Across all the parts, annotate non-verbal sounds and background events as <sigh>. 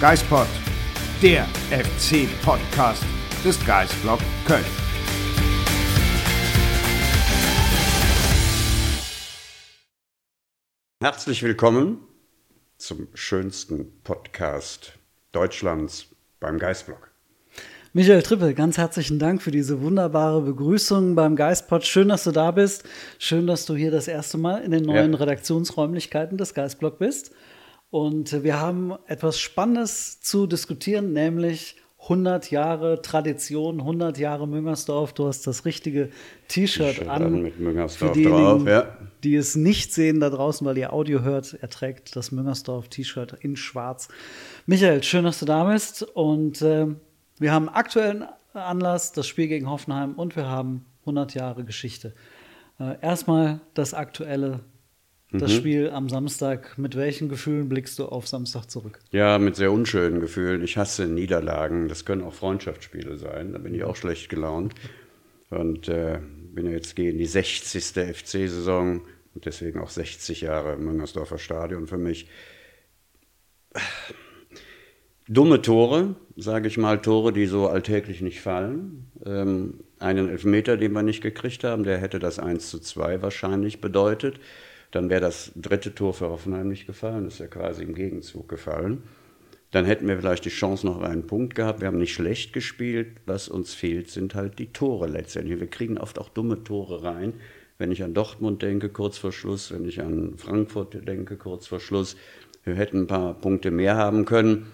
Geispod, der FC-Podcast des Geistblog Köln. Herzlich willkommen zum schönsten Podcast Deutschlands beim Geistblog. Michael Trippel, ganz herzlichen Dank für diese wunderbare Begrüßung beim Geistpod. Schön, dass du da bist. Schön, dass du hier das erste Mal in den neuen Ja. Redaktionsräumlichkeiten des Geistblog bist. Und wir haben etwas Spannendes zu diskutieren, nämlich 100 Jahre Tradition, 100 Jahre Müngersdorf. Du hast das richtige T-Shirt an. an mit Müngersdorf Für diejenigen, drauf, ja. die es nicht sehen da draußen, weil ihr Audio hört, er trägt das Müngersdorf-T-Shirt in schwarz. Michael, schön, dass du da bist. Und äh, wir haben aktuellen Anlass, das Spiel gegen Hoffenheim und wir haben 100 Jahre Geschichte. Äh, erstmal das aktuelle, Mhm. das Spiel am Samstag. Mit welchen Gefühlen blickst du auf Samstag zurück? Ja, mit sehr unschönen Gefühlen. Ich hasse Niederlagen. Das können auch Freundschaftsspiele sein. Da bin ich auch schlecht gelaunt. Und äh, bin ja jetzt gegen die 60. FC-Saison und deswegen auch 60 Jahre Müngersdorfer Stadion für mich. Dumme Tore, sage ich mal, Tore, die so alltäglich nicht fallen. Ähm, einen Elfmeter, den wir nicht gekriegt haben, der hätte das 1 zu 2 wahrscheinlich bedeutet. Dann wäre das dritte Tor für Hoffenheim nicht gefallen, das ist ja quasi im Gegenzug gefallen. Dann hätten wir vielleicht die Chance noch einen Punkt gehabt. Wir haben nicht schlecht gespielt. Was uns fehlt, sind halt die Tore letztendlich. Wir kriegen oft auch dumme Tore rein. Wenn ich an Dortmund denke, kurz vor Schluss, wenn ich an Frankfurt denke, kurz vor Schluss, wir hätten ein paar Punkte mehr haben können.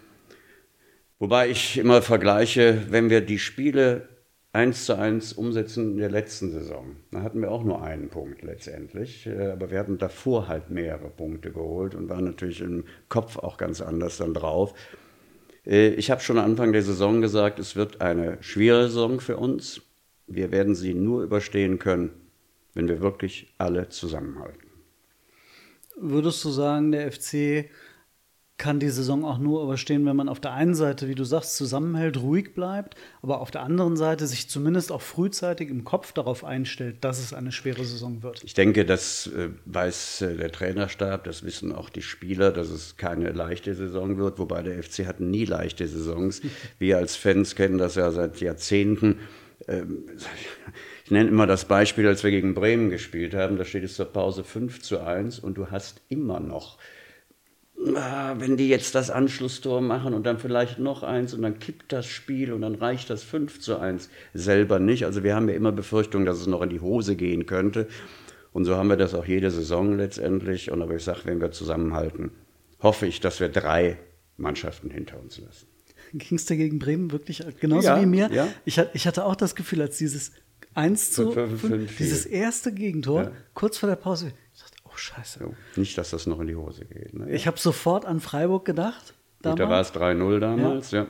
Wobei ich immer vergleiche, wenn wir die Spiele eins zu eins umsetzen in der letzten Saison, dann hatten wir auch nur einen Punkt letztendlich. Äh, Aber wir hatten davor halt mehrere Punkte geholt und waren natürlich im Kopf auch ganz anders dann drauf. Äh, Ich habe schon Anfang der Saison gesagt, es wird eine schwere Saison für uns. Wir werden sie nur überstehen können, wenn wir wirklich alle zusammenhalten. Würdest du sagen, der FC kann die Saison auch nur überstehen, wenn man auf der einen Seite, wie du sagst, zusammenhält, ruhig bleibt, aber auf der anderen Seite sich zumindest auch frühzeitig im Kopf darauf einstellt, dass es eine schwere Saison wird? Ich denke, das äh, weiß äh, der Trainerstab, das wissen auch die Spieler, dass es keine leichte Saison wird, wobei der FC hat nie leichte Saisons. <laughs> Wir als Fans kennen das ja seit Jahrzehnten. Ähm, Ich nenne immer das Beispiel, als wir gegen Bremen gespielt haben, da steht es zur Pause 5 zu 1 und du hast immer noch wenn die jetzt das Anschlusstor machen und dann vielleicht noch eins und dann kippt das Spiel und dann reicht das 5 zu 1 selber nicht. Also wir haben ja immer Befürchtung, dass es noch in die Hose gehen könnte. Und so haben wir das auch jede Saison letztendlich. Und aber ich sage, wenn wir zusammenhalten, hoffe ich, dass wir drei Mannschaften hinter uns lassen. Ging es dir gegen Bremen wirklich genauso Ja, wie mir? ja. Ich, ich hatte auch das Gefühl, als dieses 1 zu Fünf- fünf- 5, fünf- dieses erste Gegentor, Ja. kurz vor der Pause, ich dachte, oh Scheiße. So, nicht, dass das noch in die Hose geht. Ne? Ich habe sofort an Freiburg gedacht. Gut, da war es 3-0 damals, ja.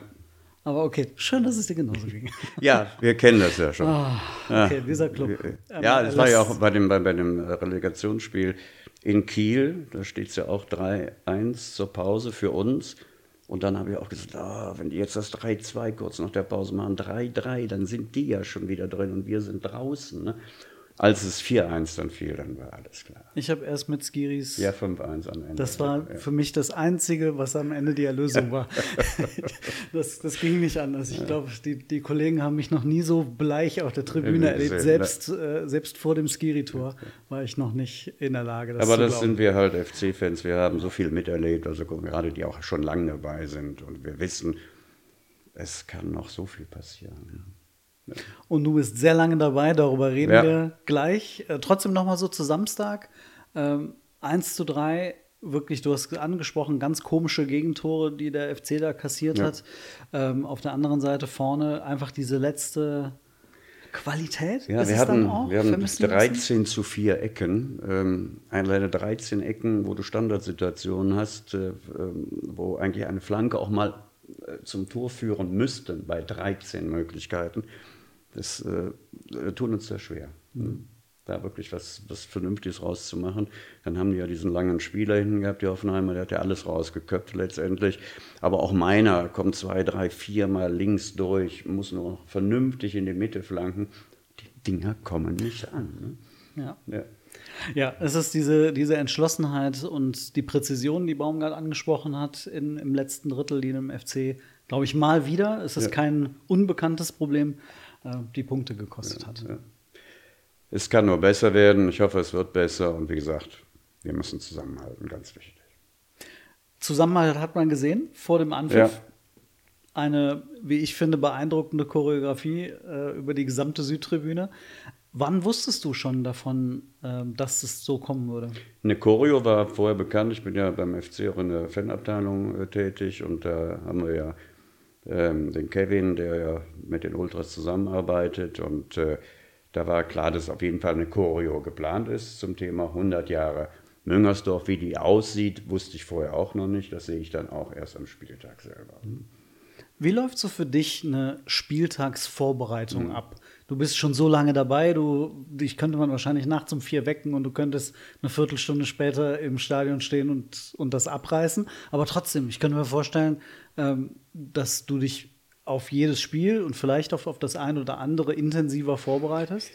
Aber okay, schön, dass es dir genauso ging. Ja, wir kennen das ja schon. Ah, okay, dieser Club. Ähm, Ja, das war ja auch bei dem, bei, bei dem Relegationsspiel in Kiel. Da steht es ja auch 3-1 zur Pause für uns. Und dann habe ich auch gesagt, ah, wenn die jetzt das 3-2 kurz nach der Pause machen, 3-3, dann sind die ja schon wieder drin und wir sind draußen. Ne? Als es 4-1 dann fiel, dann war alles klar. Ich habe erst mit Skiris. Ja, 5-1 am Ende. Das war ja. für mich das Einzige, was am Ende die Erlösung war. <laughs> das, das ging nicht anders. Ich glaube, die, die Kollegen haben mich noch nie so bleich auf der Tribüne Ja, erlebt. Selbst, äh, selbst vor dem Skiri-Tor war ich noch nicht in der Lage, das Aber zu das glauben. sind wir halt FC-Fans. Wir haben so viel miterlebt, also gerade die auch schon lange dabei sind. Und wir wissen, es kann noch so viel passieren. Und du bist sehr lange dabei, darüber reden Ja. wir gleich. Äh, trotzdem nochmal so zu Samstag. Ähm, 1 zu 3, wirklich, du hast angesprochen, ganz komische Gegentore, die der FC da kassiert Ja. hat. Ähm, auf der anderen Seite vorne einfach diese letzte Qualität? Ja, ist wir es dann hatten, auch? wir haben Vermisst du das nicht? 13 zu 4 Ecken. Ähm, alleine 13 Ecken, wo du Standardsituationen hast, äh, ähm, wo eigentlich eine Flanke auch mal zum Tor führen müsste, bei 13 Möglichkeiten. Das äh, äh, tut uns sehr schwer. Mhm. Da wirklich was, was Vernünftiges rauszumachen. Dann haben die ja diesen langen Spieler hinten gehabt, die Hoffenheimer, der hat ja alles rausgeköpft letztendlich. Aber auch meiner kommt zwei, drei, vier Mal links durch, muss nur noch vernünftig in die Mitte flanken. Die Dinger kommen nicht an. Ne? Ja. Ja, es ist diese, diese Entschlossenheit und die Präzision, die Baumgart angesprochen hat in, im letzten Drittel, die im FC, glaube ich, mal wieder, es ist Ja. kein unbekanntes Problem, äh, die Punkte gekostet hat. ja. Es kann nur besser werden. Ich hoffe, es wird besser. Und wie gesagt, wir müssen zusammenhalten, ganz wichtig. Zusammenhalt hat man gesehen vor dem Anpfiff. Ja. Eine, wie ich finde, beeindruckende Choreografie äh, über die gesamte Südtribüne. Wann wusstest du schon davon, äh, dass es so kommen würde? Eine Choreo war vorher bekannt. Ich bin ja beim FC auch in der Fanabteilung äh, tätig und da haben wir ja ähm, den Kevin, der ja mit den Ultras zusammenarbeitet und äh, da war klar, dass auf jeden Fall eine Choreo geplant ist zum Thema 100 Jahre Müngersdorf. Wie die aussieht, wusste ich vorher auch noch nicht. Das sehe ich dann auch erst am Spieltag selber. Wie läuft so für dich eine Spieltagsvorbereitung Mhm. ab? Du bist schon so lange dabei, du, dich könnte man wahrscheinlich nachts um vier wecken und du könntest eine Viertelstunde später im Stadion stehen und, und das abreißen. Aber trotzdem, ich könnte mir vorstellen, ähm, dass du dich auf jedes Spiel und vielleicht auch auf das ein oder andere intensiver vorbereitest.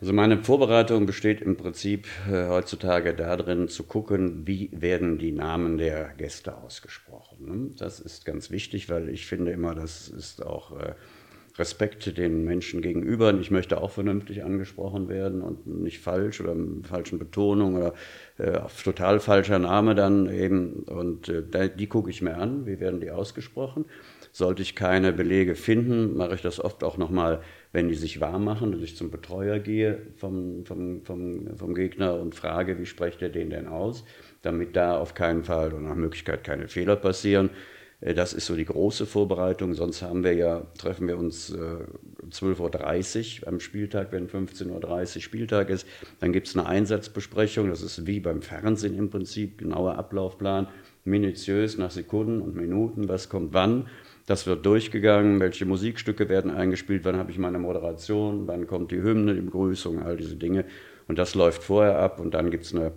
Also meine Vorbereitung besteht im Prinzip äh, heutzutage darin zu gucken, wie werden die Namen der Gäste ausgesprochen. Ne? Das ist ganz wichtig, weil ich finde immer, das ist auch äh, Respekt den Menschen gegenüber. Und ich möchte auch vernünftig angesprochen werden und nicht falsch oder mit falschen Betonung oder äh, total falscher Name dann eben. Und äh, die gucke ich mir an, wie werden die ausgesprochen. Sollte ich keine Belege finden, mache ich das oft auch nochmal, wenn die sich warm machen, dass ich zum Betreuer gehe vom, vom, vom, vom Gegner und frage, wie spricht er den denn aus, damit da auf keinen Fall und nach Möglichkeit keine Fehler passieren. Äh, Das ist so die große Vorbereitung. Sonst haben wir ja, treffen wir uns äh, um 12.30 Uhr am Spieltag, wenn 15.30 Uhr Spieltag ist. Dann gibt es eine Einsatzbesprechung. Das ist wie beim Fernsehen im Prinzip, genauer Ablaufplan, minutiös nach Sekunden und Minuten, was kommt wann. Das wird durchgegangen, welche Musikstücke werden eingespielt, wann habe ich meine Moderation, wann kommt die Hymne, die Begrüßung, all diese Dinge. Und das läuft vorher ab und dann gibt es eine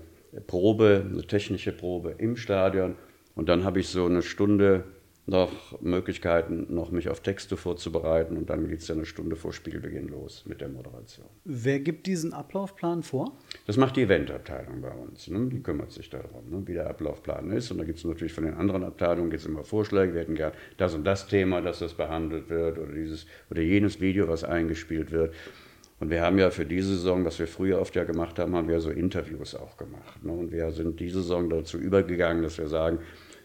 Probe, eine technische Probe im Stadion. Und dann habe ich so eine Stunde noch Möglichkeiten, noch mich auf Texte vorzubereiten. Und dann geht es ja eine Stunde vor Spielbeginn los mit der Moderation. Wer gibt diesen Ablaufplan vor? Das macht die Eventabteilung bei uns. Ne? Die kümmert sich darum, ne? wie der Ablaufplan ist. Und da gibt es natürlich von den anderen Abteilungen gibt's immer Vorschläge. Wir hätten gern das und das Thema, dass das behandelt wird oder dieses oder jenes Video, was eingespielt wird. Und wir haben ja für diese Saison, was wir früher oft ja gemacht haben, haben wir so Interviews auch gemacht. Ne? Und wir sind diese Saison dazu übergegangen, dass wir sagen,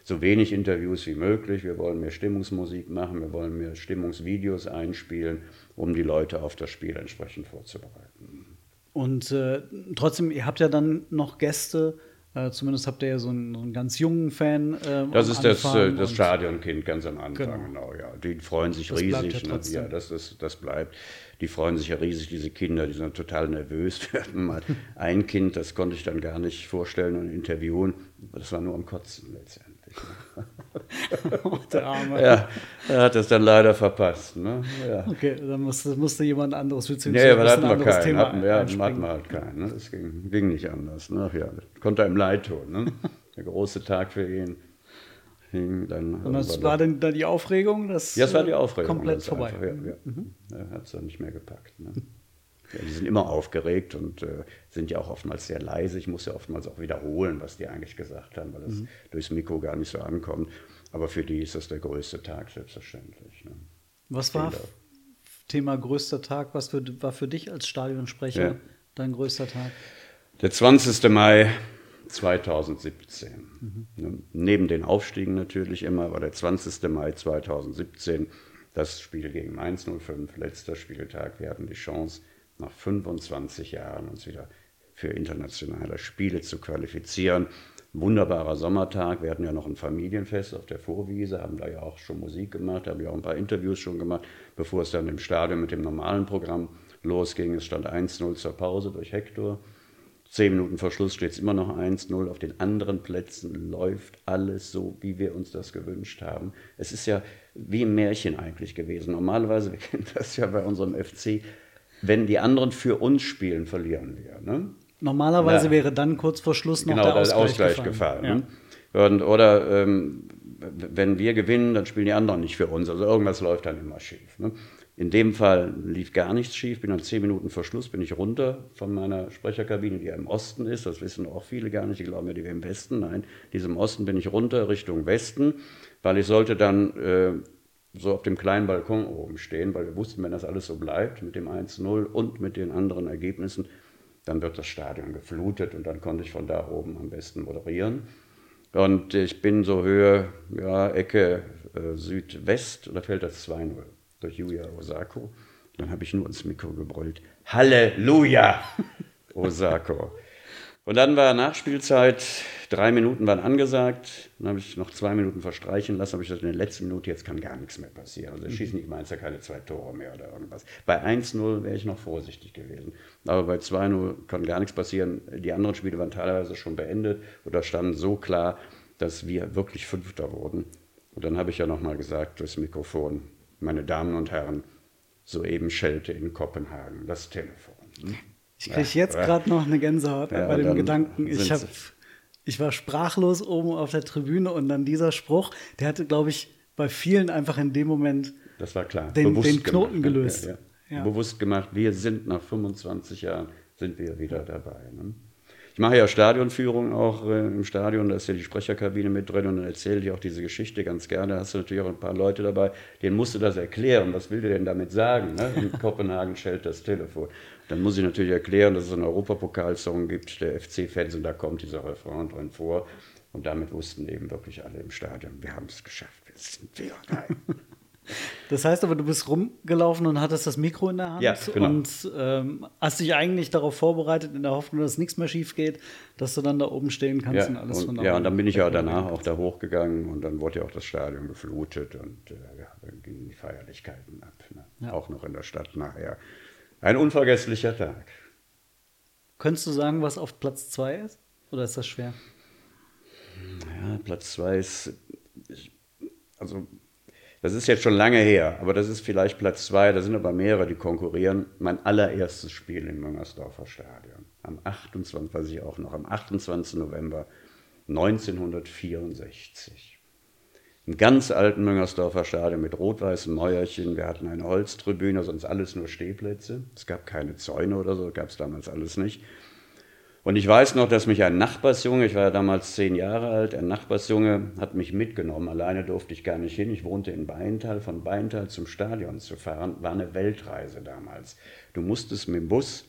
so wenig Interviews wie möglich. Wir wollen mehr Stimmungsmusik machen, wir wollen mehr Stimmungsvideos einspielen, um die Leute auf das Spiel entsprechend vorzubereiten. Und äh, trotzdem, ihr habt ja dann noch Gäste, äh, zumindest habt ihr ja so einen, so einen ganz jungen Fan. Äh, Das ist das, äh, das Stadionkind ganz am Anfang, Genau. genau. ja. Die freuen sich Das riesig. ja ne? trotzdem. ja, das, ist, das bleibt. Die freuen sich ja riesig, diese Kinder, die sind total nervös. <laughs> Wir hatten mal ein Kind, das konnte ich dann gar nicht vorstellen und interviewen. Das war nur am Kotzen letztendlich. Oh, <laughs> der Arme. Ja, er hat das dann leider verpasst. Ne? Ja. Okay, dann musste, musste jemand anderes Nee, beziehungsweise da hatten ein anderes keinen. Thema Hatten wir, hatten, wir halt keinen. Ne? Das ging, ging nicht anders. Ne? Ach ja, konnte einem leid tun. Ne? <laughs> Der große Tag für ihn. Hing dann, Und das war dann, dann die Aufregung? Das, Ja, das war die äh, Aufregung. Komplett vorbei. einfach, Ja, ja. Er hat es dann nicht mehr gepackt. Ne? Ja, die sind immer aufgeregt und äh, sind ja auch oftmals sehr leise. Ich muss ja oftmals auch wiederholen, was die eigentlich gesagt haben, weil das Mhm. durchs Mikro gar nicht so ankommt. Aber für die ist das der größte Tag, selbstverständlich. Ne? Was war. Thema größter Tag? Was für, war für dich als Stadionsprecher Ja. dein größter Tag? Der 20. Mai 2017. Ne, Neben den Aufstiegen natürlich immer, aber der 20. Mai 2017, das Spiel gegen Mainz 05, letzter Spieltag. Wir hatten die Chance, nach 25 Jahren uns wieder für internationale Spiele zu qualifizieren. Wunderbarer Sommertag. Wir hatten ja noch ein Familienfest auf der Vorwiese, haben da ja auch schon Musik gemacht, haben ja auch ein paar Interviews schon gemacht, bevor es dann im Stadion mit dem normalen Programm losging. Es stand 1-0 zur Pause durch Hector. Zehn Minuten vor Schluss steht es immer noch 1-0. Auf den anderen Plätzen läuft alles so, wie wir uns das gewünscht haben. Es ist ja wie im Märchen eigentlich gewesen. Normalerweise, wir <laughs> kennen das ja bei unserem FC, wenn die anderen für uns spielen, verlieren wir. Ne? Normalerweise ja. wäre dann kurz vor Schluss noch genau, der Ausgleich, Ausgleich gefallen. gefallen ja. Und, oder ähm, wenn wir gewinnen, dann spielen die anderen nicht für uns. Also irgendwas läuft dann immer schief. Ne? In dem Fall lief gar nichts schief. Bin dann zehn Minuten vor Schluss bin ich runter von meiner Sprecherkabine, die ja im Osten ist. Das wissen auch viele gar nicht. Die glauben ja, die wäre im Westen. Nein, diesem Osten bin ich runter Richtung Westen, weil ich sollte dann äh, so auf dem kleinen Balkon oben stehen, weil wir wussten, wenn das alles so bleibt mit dem 1-0 und mit den anderen Ergebnissen, dann wird das Stadion geflutet und dann konnte ich von da oben am besten moderieren. Und ich bin so Höhe, ja, Ecke äh, Südwest, da fällt das 2-0 durch Yuya Osako. Dann habe ich nur ins Mikro gebrüllt, Halleluja, <laughs> Osako. Und dann war Nachspielzeit, drei Minuten waren angesagt, dann habe ich noch zwei Minuten verstreichen lassen, habe ich gesagt, in der letzten Minute, jetzt kann gar nichts mehr passieren. Also schießen die Mainzer keine zwei Tore mehr oder irgendwas. Bei 1-0 wäre ich noch vorsichtig gewesen. Aber bei 2-0 kann gar nichts passieren. Die anderen Spiele waren teilweise schon beendet oder standen so klar, dass wir wirklich Fünfter wurden. Und dann habe ich ja nochmal gesagt durchs Mikrofon, meine Damen und Herren, soeben schellte in Kopenhagen das Telefon. Hm? Ich kriege ja, jetzt gerade noch eine Gänsehaut ja, bei dem Gedanken. Ich, hab, ich war sprachlos oben auf der Tribüne und dann dieser Spruch, der hatte, glaube ich, bei vielen einfach in dem Moment das war klar. Den, den Knoten gemacht, gelöst. Ja, Bewusst gemacht, wir sind nach 25 Jahren, sind wir wieder dabei. Ne? Ich mache ja Stadionführung auch äh, im Stadion, da ist ja die Sprecherkabine mit drin und dann erzähle ich auch diese Geschichte ganz gerne. Da hast du natürlich auch ein paar Leute dabei, denen musst du das erklären. Was will der denn damit sagen? Ne? In <laughs> Kopenhagen schellt das Telefon. Dann muss ich natürlich erklären, dass es einen Europapokalsong gibt, der FC-Fans, und da kommt dieser Refrain drin vor. Und damit wussten eben wirklich alle im Stadion, wir haben es geschafft, wir sind wieder geil. <laughs> Das heißt aber, du bist rumgelaufen und hattest das Mikro in der Hand ja, genau. und ähm, hast dich eigentlich darauf vorbereitet, in der Hoffnung, dass nichts mehr schief geht, dass du dann da oben stehen kannst ja, und alles und, von Ja, und dann bin ich ja danach auch da hochgegangen und dann wurde ja auch das Stadion geflutet und äh, ja, dann gingen die Feierlichkeiten ab. Ne? Auch noch in der Stadt nachher. Ein unvergesslicher Tag. Könntest du sagen, was auf Platz 2 ist? Oder ist das schwer? Ja, Platz 2 ist. Also das ist jetzt schon lange her, aber das ist vielleicht Platz zwei. Da sind aber mehrere, die konkurrieren. Mein allererstes Spiel im Müngersdorfer Stadion. Am 28, weiß ich auch noch, am 28. November 1964. Im ganz alten Müngersdorfer Stadion mit rot-weißen Mäuerchen. Wir hatten eine Holztribüne, sonst alles nur Stehplätze. Es gab keine Zäune oder so, gab es damals alles nicht. Und ich weiß noch, dass mich ein Nachbarsjunge, ich war ja damals zehn Jahre alt, ein Nachbarsjunge hat mich mitgenommen. Alleine durfte ich gar nicht hin. Ich wohnte in Beintal. Von Beintal zum Stadion zu fahren, war eine Weltreise damals. Du musstest mit dem Bus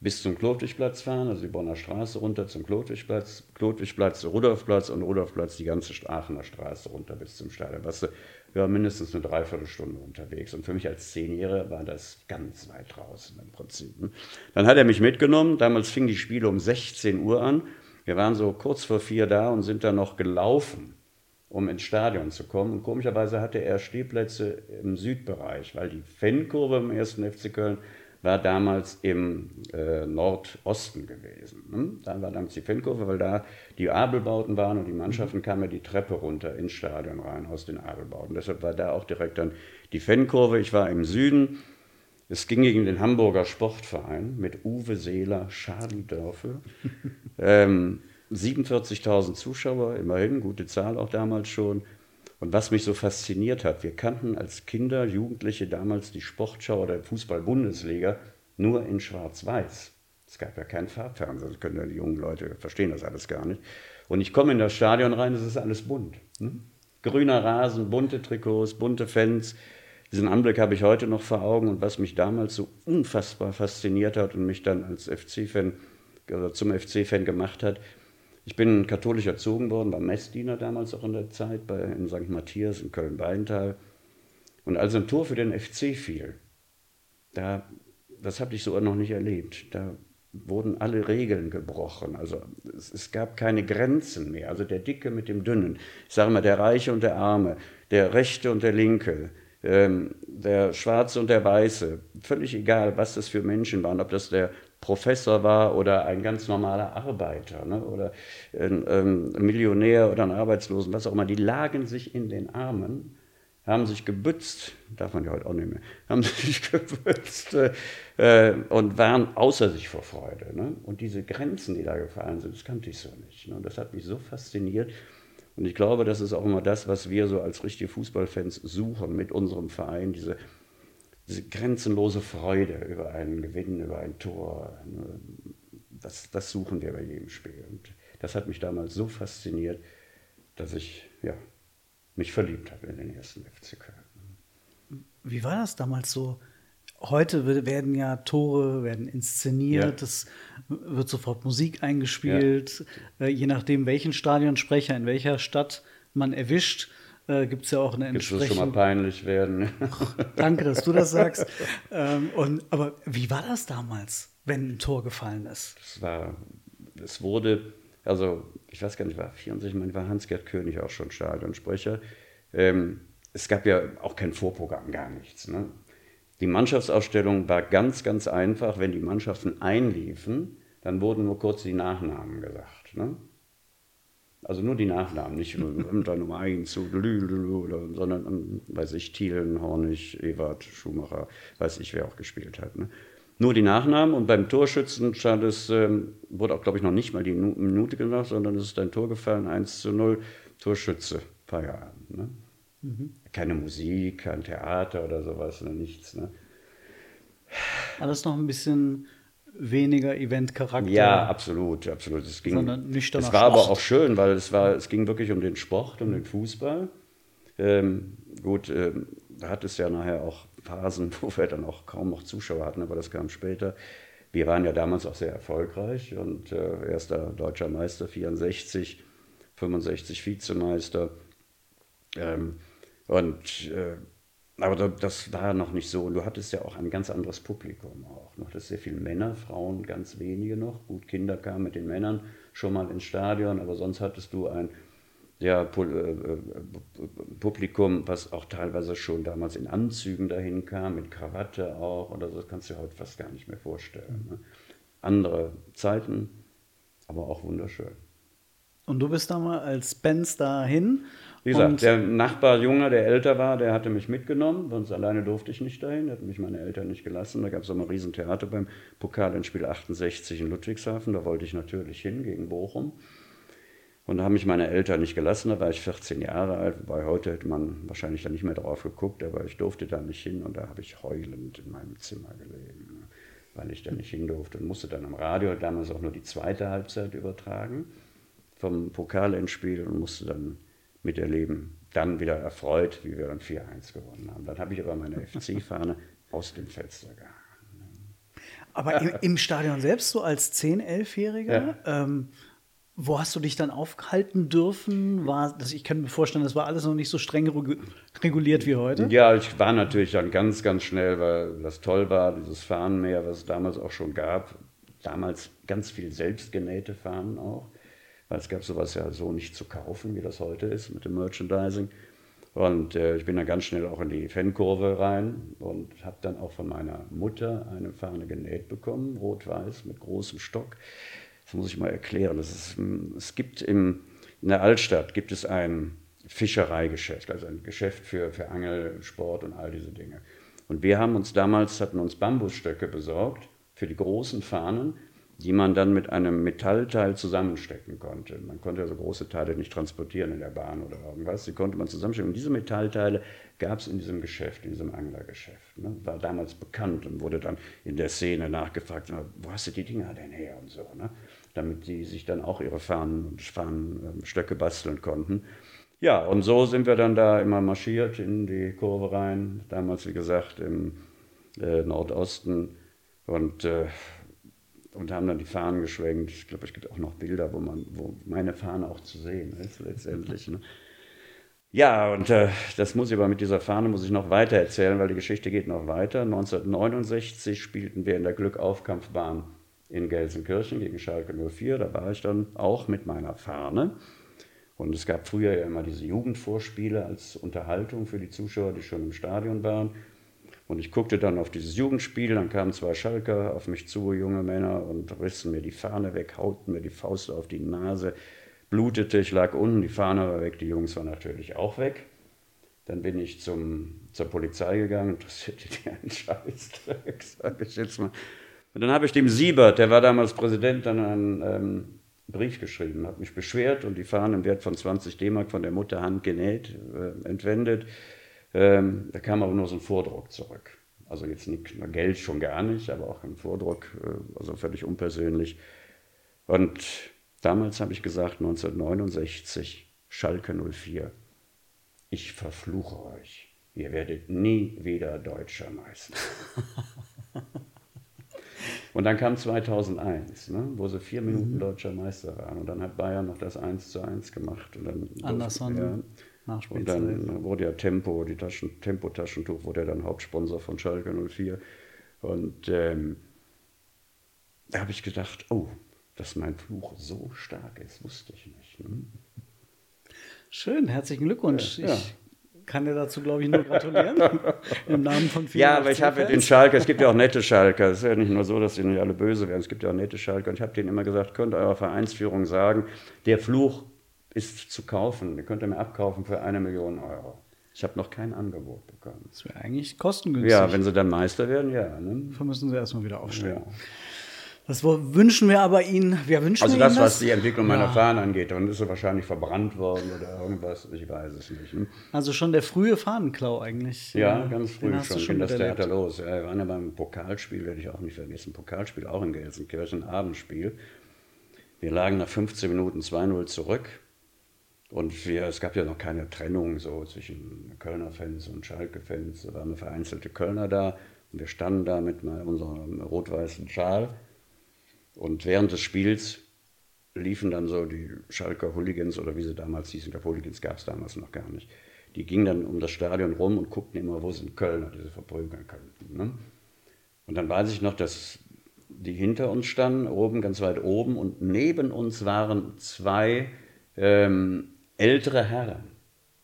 bis zum Klotwigplatz fahren, also die Bonner Straße runter zum Klotwigplatz, Klotwigplatz, Rudolfplatz und Rudolfplatz die ganze Aachener Straße runter bis zum Stadion. Weißt du, wir waren mindestens eine Dreiviertelstunde unterwegs. Und für mich als Zehnjähriger war das ganz weit draußen im Prinzip. Ne? Dann hat er mich mitgenommen. Damals fing die Spiele um 16 Uhr an. Wir waren so kurz vor vier da und sind dann noch gelaufen, um ins Stadion zu kommen. Und komischerweise hatte er Stehplätze im Südbereich, weil die Fankurve im ersten FC Köln war damals im äh, Nordosten gewesen. Ne? Da war damals die Fankurve, weil da die Abelbauten waren und die Mannschaften mhm. kamen ja die Treppe runter ins Stadion rein aus den Abelbauten. Deshalb war da auch direkt dann die Fankurve. Ich war im Süden. Es ging gegen den Hamburger Sportverein mit Uwe Seeler, Charlie Dörfel. <laughs> ähm, 47.000 Zuschauer, immerhin, gute Zahl auch damals schon. Und was mich so fasziniert hat, wir kannten als Kinder, Jugendliche damals die Sportschau oder Fußball-Bundesliga nur in Schwarz-Weiß. Es gab ja keinen Farbfernseher, das können ja die jungen Leute verstehen das alles gar nicht. Und ich komme in das Stadion rein, es ist alles bunt. Hm? Grüner Rasen, bunte Trikots, bunte Fans. Diesen Anblick habe ich heute noch vor Augen und was mich damals so unfassbar fasziniert hat und mich dann als FC-Fan, also zum FC-Fan gemacht hat, ich bin katholisch erzogen worden, war Messdiener damals auch in der Zeit bei, in St. Matthias in Köln-Beintal. Und als ein Tor für den FC fiel, da, das habe ich so noch nicht erlebt. Da wurden alle Regeln gebrochen. Also es, es, gab keine Grenzen mehr. Also der Dicke mit dem Dünnen, ich sage mal der Reiche und der Arme, der Rechte und der Linke, ähm, der Schwarze und der Weiße, völlig egal, was das für Menschen waren, ob das der Professor war oder ein ganz normaler Arbeiter ne? oder ein, ähm, Millionär oder ein Arbeitslosen, was auch immer, die lagen sich in den Armen, haben sich gebützt, darf man ja heute auch nicht mehr, haben <laughs> sich gebützt äh, und waren außer sich vor Freude. Ne? Und diese Grenzen, die da gefallen sind, das kannte ich so nicht. Ne? Und das hat mich so fasziniert. Und ich glaube, das ist auch immer das, was wir so als richtige Fußballfans suchen mit unserem Verein, diese grenzenlose Freude über einen Gewinn, über ein Tor. Das, das suchen wir bei jedem Spiel. Und das hat mich damals so fasziniert, dass ich ja, mich verliebt habe in den ersten FC Köln. Wie war das damals so? Heute werden ja Tore werden inszeniert, ja. es wird sofort Musik eingespielt. Ja. Äh, je nachdem, welchen Stadionsprecher in welcher Stadt man erwischt, äh, gibt es ja auch eine entsprechende. Es schon mal peinlich werden. <laughs> Danke, dass du das sagst. ähm, und, aber wie war das damals, wenn ein Tor gefallen ist? Es war, es wurde, also ich weiß gar nicht, war 64, man war Hans-Gerd König auch schon Stadionsprecher. Ähm, es gab ja auch kein Vorprogramm, gar nichts. Ne? Die Mannschaftsausstellung war ganz, ganz einfach. Wenn die Mannschaften einliefen, dann wurden nur kurz die Nachnamen gesagt. Ne? Also nur die Nachnamen, nicht unter Nummer 1, sondern, weiß ich, Thielen, Hornig, Ewart, Schumacher, weiß ich, wer auch gespielt hat. Ne? Nur die Nachnamen und beim Torschützen stand es, ähm, wurde auch, glaube ich, noch nicht mal die Minute gesagt, sondern es ist ein Tor gefallen, 1 zu 0, Torschütze, Feierabend. Ne? Mhm. Keine Musik, kein Theater oder sowas, ne, nichts. Ne? Alles noch ein bisschen weniger Eventcharakter. Ja, absolut, absolut. Es ging, sondern nüchterner Es war Sport. aber auch schön, weil es war, es ging wirklich um den Sport, um den Fußball. Ähm, gut, ähm, da hat es ja nachher auch Phasen, <laughs> wo wir dann auch kaum noch Zuschauer hatten, aber das kam später. Wir waren ja damals auch sehr erfolgreich und äh, erster deutscher Meister 64, 65 Vizemeister. Ähm, und, äh, aber das war noch nicht so. Und du hattest ja auch ein ganz anderes Publikum auch. Du hattest sehr viele Männer, Frauen ganz wenige noch. Gut, Kinder kamen mit den Männern schon mal ins Stadion, aber sonst hattest du ein ja, äh, äh, Publikum, was auch teilweise schon damals in Anzügen dahin kam, mit Krawatte auch oder so. Das kannst du dir heute fast gar nicht mehr vorstellen. Ne? Andere Zeiten, aber auch wunderschön. Und du bist da mal als Benz dahin wie gesagt, der Nachbarjunge, der älter war, der hatte mich mitgenommen, sonst alleine durfte ich nicht dahin, da hatten mich meine Eltern nicht gelassen. Da gab es auch mal ein Riesentheater beim Pokal in Spiel 68 in Ludwigshafen, da wollte ich natürlich hin gegen Bochum. Und da haben mich meine Eltern nicht gelassen, da war ich 14 Jahre alt, wobei heute hätte man wahrscheinlich da nicht mehr drauf geguckt, aber ich durfte da nicht hin. Und da habe ich heulend in meinem Zimmer gelegen, weil ich da nicht hin durfte und musste dann am Radio damals auch nur die zweite Halbzeit übertragen vom Pokalendspiel und musste dann miterleben. Dann wieder erfreut, wie wir dann 4-1 gewonnen haben. Dann habe ich aber meine FC-Fahne <laughs> aus dem Fenster gehangen. Aber im, im, Stadion selbst, so als 10-, 11-Jähriger, ja. ähm, wo hast du dich dann aufhalten dürfen? War, das, ich kann mir vorstellen, das war alles noch nicht so streng reguliert wie heute. Ja, ich war natürlich dann ganz, ganz schnell, weil das toll war, dieses Fahnenmeer, was es damals auch schon gab. Damals ganz viel selbstgenähte Fahnen auch weil es gab sowas ja so nicht zu kaufen, wie das heute ist mit dem Merchandising. Und äh, ich bin dann ganz schnell auch in die Fankurve rein und habe dann auch von meiner Mutter eine Fahne genäht bekommen, rot-weiß mit großem Stock. Das muss ich mal erklären. Ist, es gibt im, in der Altstadt gibt es ein Fischereigeschäft, also ein Geschäft für, für Angel, Sport und all diese Dinge. Und wir haben uns damals, hatten uns Bambusstöcke besorgt für die großen Fahnen die man dann mit einem Metallteil zusammenstecken konnte. Man konnte also große Teile nicht transportieren in der Bahn oder irgendwas. Die konnte man zusammenstecken. Und diese Metallteile gab es in diesem Geschäft, in diesem Anglergeschäft. Ne? War damals bekannt und wurde dann in der Szene nachgefragt, wo hast du die Dinger denn her und so. Ne? Damit die sich dann auch ihre Fahnen und Fahnenstöcke basteln konnten. Ja, und so sind wir dann da immer marschiert in die Kurve rein. Damals, wie gesagt, im äh, Nordosten. Und äh, und haben dann die Fahnen geschwenkt. Ich glaube, es gibt auch noch Bilder, wo, man, wo meine Fahne auch zu sehen ist letztendlich. Ne? Ja, und äh, das muss ich aber mit dieser Fahne muss ich noch weiter erzählen, weil die Geschichte geht noch weiter. 1969 spielten wir in der Und es gab früher ja immer diese Jugendvorspiele als Unterhaltung für die Zuschauer, die schon im Stadion waren. Und ich guckte dann auf dieses Jugendspiel, dann kamen zwei Schalker auf mich zu, junge Männer, und rissen mir die Fahne weg, hauten mir die Faust auf die Nase, blutete, ich lag unten, die Fahne war weg, die Jungs waren natürlich auch weg. Dann bin ich zum, zur Polizei gegangen, interessierte die einen <laughs> Scheißdreck, sage ich jetzt mal. Und dann habe ich dem Siebert, der war damals Präsident, dann einen ähm, Brief geschrieben, habe mich beschwert und die Fahne im Wert von 20 D-Mark von der Mutter handgenäht, äh, entwendet. Ähm, da kam aber nur so ein Vordruck zurück. Also jetzt nicht nur Geld schon gar nicht, aber auch ein Vordruck, äh, also völlig unpersönlich. Und damals habe ich gesagt, 1969, Schalke 04, ich verfluche euch. Ihr werdet nie wieder deutscher Meister. <laughs> und dann kam 2001, ne, wo sie vier Minuten mhm. deutscher Meister waren. Und dann hat Bayern noch das 1 zu 1 gemacht. Und dann Anderson. Ja, und dann wurde ja Tempo, die Taschen, Tempo-Taschentuch, wurde ja dann Hauptsponsor von Schalke 04. Und ähm, da habe ich gedacht, oh, dass mein Fluch so stark ist, wusste ich nicht. Ne? Schön, herzlichen Glückwunsch. Ja, ja. Ich kann dir dazu, glaube ich, nur gratulieren. <laughs> Im Namen von vielen. Ja, aber ich habe den Schalker, es gibt ja auch nette Schalker. Es ist ja nicht nur so, dass die nicht alle böse werden. Es gibt ja auch nette Schalker. Und ich habe denen immer gesagt, könnt eurer Vereinsführung sagen, der Fluch ist zu kaufen. Den könnt ihr mir abkaufen für eine Million Euro. Ich habe noch kein Angebot bekommen. Das wäre eigentlich kostengünstig. Ja, wenn sie dann Meister werden, ja. Ne? Dafür müssen sie erstmal wieder aufstellen. Ja. Das wünschen wir aber Ihnen. Wir wünschen also das, das, was die Entwicklung meiner ja. Fahnen angeht, dann ist sie wahrscheinlich verbrannt worden oder irgendwas. Ich weiß es nicht. Hm? Also schon der frühe Fahnenklau eigentlich. Ja, ganz früh schon. schon das Theater los. Ja, wir waren ja beim Pokalspiel, werde ich auch nicht vergessen. Pokalspiel auch in Gelsenkirchen, Abendspiel. Wir lagen nach 15 Minuten 2-0 zurück. Und wir, es gab ja noch keine Trennung so zwischen Kölner Fans und Schalke-Fans. Da waren vereinzelte Kölner da. Und wir standen da mit unserem rot-weißen Schal und während des Spiels liefen dann so die Schalker Hooligans oder wie sie damals hießen, ich glaube Hooligans gab es damals noch gar nicht. Die gingen dann um das Stadion rum und guckten immer, wo sind Kölner, die sie verprügeln könnten. Ne? Und dann weiß ich noch, dass die hinter uns standen, oben, ganz weit oben, und neben uns waren zwei ähm, ältere Herren.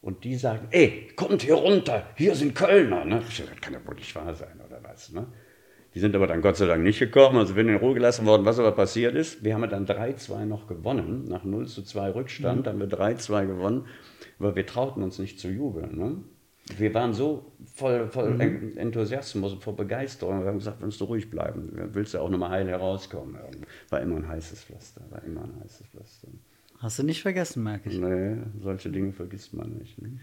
Und die sagten, ey, kommt hier runter, hier sind Kölner. Ne? Das kann ja wohl nicht wahr sein, oder was? Ne? Die sind aber dann Gott sei Dank nicht gekommen, also sind in Ruhe gelassen worden. Was aber passiert ist, wir haben dann 3-2 noch gewonnen. Nach 0 zu 2 Rückstand mhm. haben wir 3-2 gewonnen, aber wir trauten uns nicht zu jubeln. Ne? Wir waren so voll, voll mhm. Enthusiasmus voll Begeisterung. Wir haben gesagt, willst du ruhig bleiben, willst du auch nochmal heil herauskommen. War immer ein heißes Pflaster, war immer ein heißes Pflaster. Hast du nicht vergessen, merke ich. Nee, solche Dinge vergisst man nicht. Ne?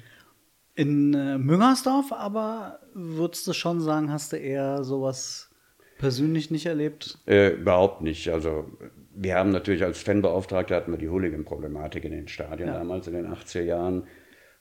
In äh, Müngersdorf aber würdest du schon sagen, hast du eher sowas persönlich nicht erlebt? Äh, überhaupt nicht. Also wir haben natürlich als Fanbeauftragter hatten wir die Hooligan-Problematik in den Stadien ja. damals in den 80er Jahren.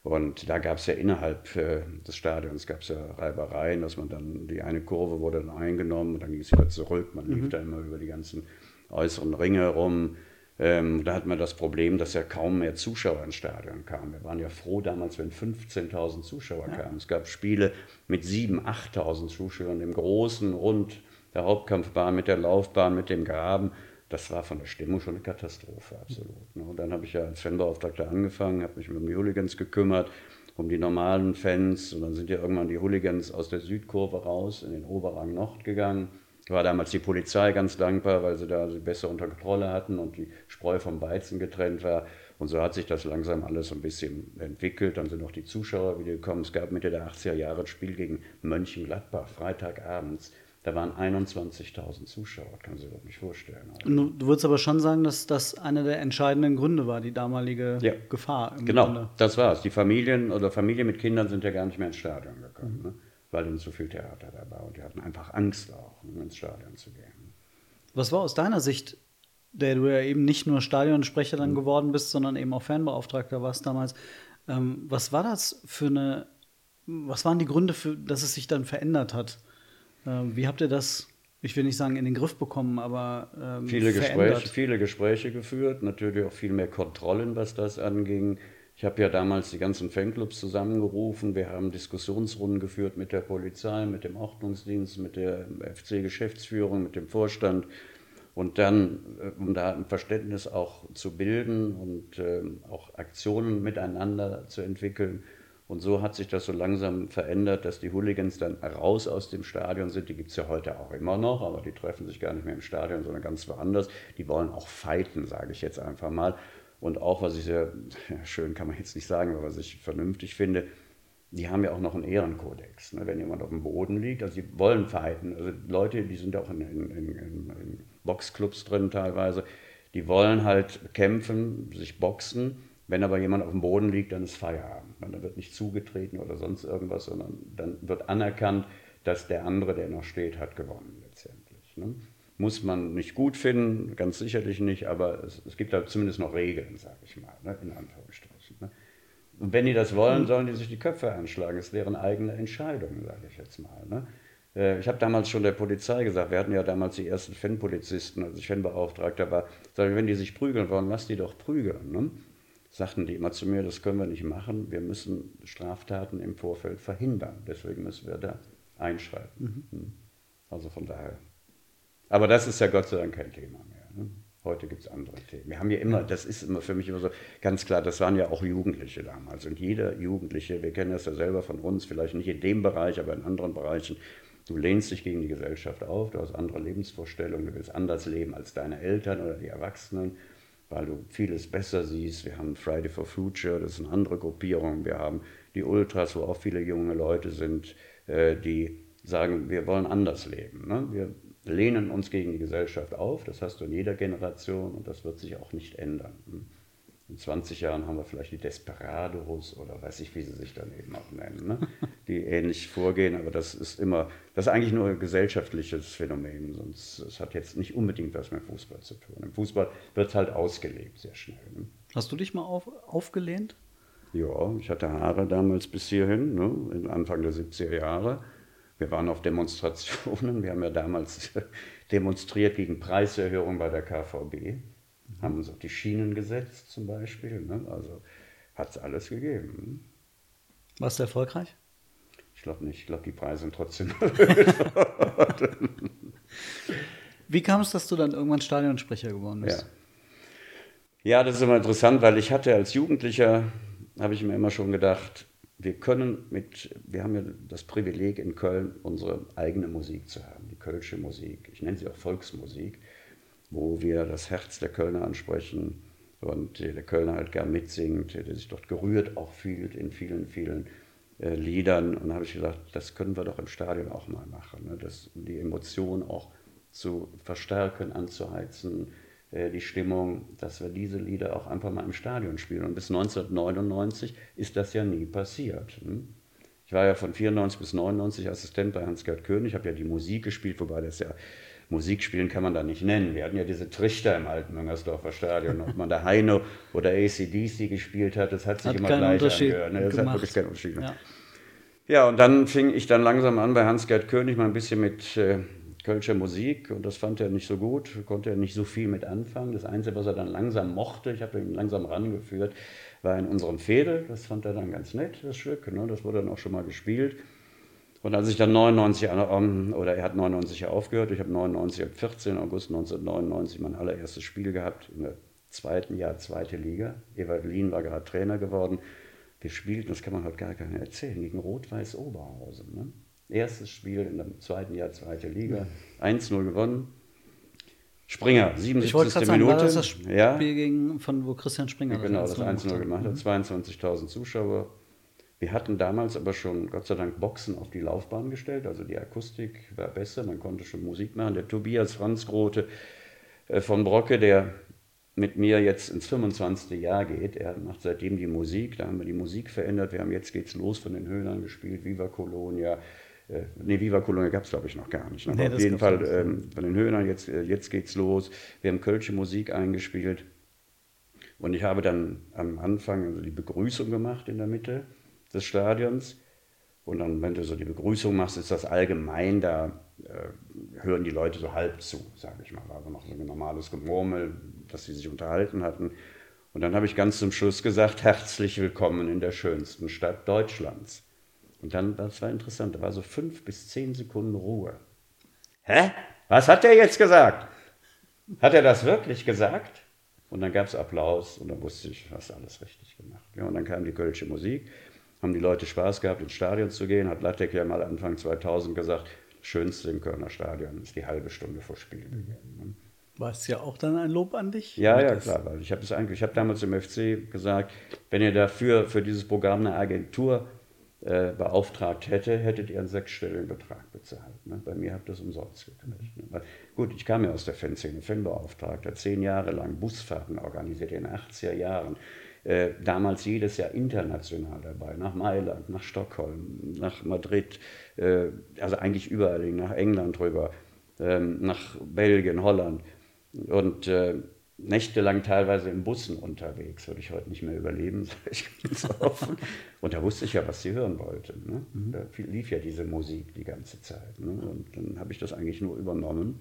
Und da gab es ja innerhalb äh, des Stadions gab's ja Reibereien, dass man dann, die eine Kurve wurde dann eingenommen und dann ging es wieder zurück. Man mhm. lief da immer über die ganzen äußeren Ringe herum. Ähm, da hat man das Problem, dass ja kaum mehr Zuschauer ins Stadion kamen. Wir waren ja froh damals, wenn 15.000 Zuschauer ja. kamen. Es gab Spiele mit 7.000, 8.000 Zuschauern im großen Rund der Hauptkampfbahn, mit der Laufbahn, mit dem Graben. Das war von der Stimmung schon eine Katastrophe, absolut. Ne? Und dann habe ich ja als Fanbeauftragter angefangen, habe mich um die Hooligans gekümmert, um die normalen Fans. Und dann sind ja irgendwann die Hooligans aus der Südkurve raus in den Oberrang Nord gegangen. War damals die Polizei ganz dankbar, weil sie da sie besser unter Kontrolle hatten und die Spreu vom Weizen getrennt war. Und so hat sich das langsam alles so ein bisschen entwickelt. Dann sind auch die Zuschauer wieder gekommen. Es gab Mitte der 80er Jahre ein Spiel gegen Mönchengladbach, Freitagabends. Da waren 21.000 Zuschauer, kann sich überhaupt nicht vorstellen. Du, du, würdest aber schon sagen, dass das einer der entscheidenden Gründe war, die damalige ja. Gefahr. genau, Grunde. das war es. Die Familien oder Familien mit Kindern sind ja gar nicht mehr ins Stadion gekommen, mhm. ne? Weil dann so viel Theater da war. Und die hatten einfach Angst auch, um ins Stadion zu gehen. Was war aus deiner Sicht, der du ja eben nicht nur Stadionsprecher dann mhm. geworden bist, sondern eben auch Fanbeauftragter warst damals, ähm, was war das für eine, was waren die Gründe, für, dass es sich dann verändert hat? Ähm, wie habt ihr das, ich will nicht sagen in den Griff bekommen, aber ähm, viele, Gespräche, viele Gespräche geführt, natürlich auch viel mehr Kontrollen, was das anging. Ich habe ja damals die ganzen Fanclubs zusammengerufen. Wir haben Diskussionsrunden geführt mit der Polizei, mit dem Ordnungsdienst, mit der FC-Geschäftsführung, mit dem Vorstand. Und dann, äh, um da ein Verständnis auch zu bilden und äh, auch Aktionen miteinander zu entwickeln. Und so hat sich das so langsam verändert, dass die Hooligans dann raus aus dem Stadion sind. Die gibt es ja heute auch immer noch, aber die treffen sich gar nicht mehr im Stadion, sondern ganz woanders. Die wollen auch fighten, sage ich jetzt einfach mal. Und auch, was ich sehr ja, <laughs> schön kann man jetzt nicht sagen, aber was ich vernünftig finde, die haben ja auch noch einen Ehrenkodex. Ne? Wenn jemand auf dem Boden liegt, also sie wollen fighten. Also Leute, die sind auch in, in, in, in Boxclubs drin teilweise, die wollen halt kämpfen, sich boxen. Wenn aber jemand auf dem Boden liegt, dann ist Feierabend. Dann wird nicht zugetreten oder sonst irgendwas, sondern dann wird anerkannt, dass der andere, der noch steht, hat gewonnen letztendlich. Ne? Muss man nicht gut finden, ganz sicherlich nicht, aber es, es gibt da zumindest noch Regeln, sage ich mal, ne? in Anführungsstrichen. Ne? Und wenn die das wollen, mhm. sollen die sich die Köpfe anschlagen. Das ist deren eigene Entscheidung, sage ich jetzt mal. Ne? Äh, ich habe damals schon der Polizei gesagt, wir hatten ja damals die ersten Fanpolizisten, als ich Fanbeauftragter war, sage ich, wenn die sich prügeln wollen, lass die doch prügeln. Ne? Sagten die immer zu mir, das können wir nicht machen, wir müssen Straftaten im Vorfeld verhindern. Deswegen müssen wir da einschreiten. Mhm. Hm. Also von daher. Aber das ist ja Gott sei Dank kein Thema mehr. Ne? Heute gibt es andere Themen. Wir haben ja immer, das ist immer für mich immer so ganz klar, das waren ja auch Jugendliche damals. Und jeder Jugendliche, wir kennen das ja selber von uns, vielleicht nicht in dem Bereich, aber in anderen Bereichen, du lehnst dich gegen die Gesellschaft auf, du hast andere Lebensvorstellungen, du willst anders leben als deine Eltern oder die Erwachsenen, weil du vieles besser siehst. Wir haben Friday for Future, das ist eine andere Gruppierung. Wir haben die Ultras, wo auch viele junge Leute sind, äh, die sagen, wir wollen anders leben. Ne? Wir lehnen uns gegen die Gesellschaft auf. Das hast du in jeder Generation und das wird sich auch nicht ändern. In 20 Jahren haben wir vielleicht die Desperados oder weiß ich, wie sie sich dann eben auch nennen, ne? <laughs> die ähnlich vorgehen, aber das ist immer, das ist eigentlich nur ein gesellschaftliches Phänomen, sonst es hat jetzt nicht unbedingt was mit Fußball zu tun. Im Fußball wird es halt ausgelebt sehr schnell. Ne? Hast du dich mal auf, aufgelehnt? Ja, ich hatte Haare damals bis hierhin, ne? Anfang der 70er Jahre. Wir waren auf Demonstrationen. Wir haben ja damals <laughs> demonstriert gegen Preiserhöhungen bei der KVB. Haben uns auf die Schienen gesetzt zum Beispiel. Ne? Also hat es alles gegeben. Warst du erfolgreich? Ich glaube nicht. Ich glaube, die Preise sind trotzdem <laughs> Wie kam es, dass du dann irgendwann Stadionsprecher geworden bist? Ja. ja, das ist immer interessant, weil ich hatte als Jugendlicher, habe ich mir immer schon gedacht, wir können mit, wir haben ja das Privileg in Köln, unsere eigene Musik zu haben, die kölsche Musik. Ich nenne sie auch Volksmusik, wo wir das Herz der Kölner ansprechen und der Kölner halt gern mitsingt, der sich dort gerührt auch fühlt in vielen, vielen äh, Liedern. Und da habe ich gesagt, das können wir doch im Stadion auch mal machen, ne? das, die Emotion auch zu verstärken, anzuheizen, die Stimmung, dass wir diese Lieder auch einfach mal im Stadion spielen. Und bis 1999 ist das ja nie passiert. Hm? Ich war ja von 94 bis 99 Assistent bei Hans-Gerd König, habe ja die Musik gespielt, wobei das ja Musik spielen kann man da nicht nennen. Wir hatten ja diese Trichter im alten Müngersdorfer Stadion. Ob man da Heino oder ACDC gespielt hat, das hat sich hat immer gleich angehört. Ne? Das hat wirklich keinen Unterschied gemacht. Ja. ja, und dann fing ich dann langsam an bei Hans-Gerd König mal ein bisschen mit Kölscher Musik und das fand er nicht so gut, konnte er nicht so viel mit anfangen. Das Einzige, was er dann langsam mochte, ich habe ihn langsam rangeführt, war in unserem Fädel. Das fand er dann ganz nett, das Stück. Ne? Das wurde dann auch schon mal gespielt. Und als ich dann 99, oder er hat 99 aufgehört, ich habe 99 am 14. August 1999 mein allererstes Spiel gehabt der zweiten Jahr, zweite Liga. Ewald Lien war gerade Trainer geworden. Wir spielten, das kann man heute gar nicht erzählen, gegen Rot-Weiß Oberhausen. Ne? Erstes Spiel in dem zweiten Jahr, zweite Liga. 1-0 gewonnen. Springer, 77. Ich wollte gerade sagen, war das das Spiel ja. gegen, von wo Christian Springer Genau, das 1-0 gemacht hat. 22.000 mhm. Zuschauer. Wir hatten damals aber schon, Gott sei Dank, Boxen auf die Laufbahn gestellt. Also die Akustik war besser, man konnte schon Musik machen. Der Tobias Franz Grote äh, von Brocke, der mit mir jetzt ins 25. Jahr geht. Er macht seitdem die Musik, da haben wir die Musik verändert. Wir haben Jetzt geht's los von den Höhlern gespielt, Viva Colonia, äh, nee, Viva Colonia gab es, glaube ich, noch gar nicht. Ne? Nee, auf jeden Fall ähm, von den Höhnern, jetzt, äh, jetzt geht's los. Wir haben Kölsche Musik eingespielt. Und ich habe dann am Anfang also die Begrüßung gemacht in der Mitte des Stadions. Und dann, wenn du so die Begrüßung machst, ist das allgemein, da äh, hören die Leute so halb zu, sage ich mal. War aber noch so ein normales Gemurmel, dass sie sich unterhalten hatten. Und dann habe ich ganz zum Schluss gesagt, herzlich willkommen in der schönsten Stadt Deutschlands. Und dann, das war interessant, da war so fünf bis zehn Sekunden Ruhe. Hä? Was hat der jetzt gesagt? Hat er das wirklich gesagt? Und dann gab es Applaus und dann wusste ich, hast alles richtig gemacht. Ja, und dann kam die Kölsche Musik, haben die Leute Spaß gehabt, ins Stadion zu gehen. Hat Lattek ja mal Anfang 2000 gesagt, schönste im Kölner Stadion ist die halbe Stunde vor Spielbeginn. Ne? War es ja auch dann ein Lob an dich? Ja, ja, klar. Weil ich habe eigentlich, ich habe damals im FC gesagt, wenn ihr dafür für dieses Programm eine Agentur äh, beauftragt hätte, hättet ihr einen sechsstelligen Betrag bezahlt. Ne? Bei mir habt ihr es umsonst gekriegt. Ne? Weil, gut, ich kam ja aus der Fanszene, Fanbeauftragter, zehn Jahre lang Busfahrten organisiert in den 80er Jahren. Äh, damals jedes Jahr international dabei, nach Mailand, nach Stockholm, nach Madrid, äh, also eigentlich überall, nach England drüber, ähm, nach Belgien, Holland. Und nächtelang teilweise in Bussen unterwegs, würde ich heute nicht mehr überleben, <laughs> sage ich ganz offen. Und da wusste ich ja, was sie hören wollten. Ne? Mhm. Da lief ja diese Musik die ganze Zeit. Ne? Und dann habe ich das eigentlich nur übernommen.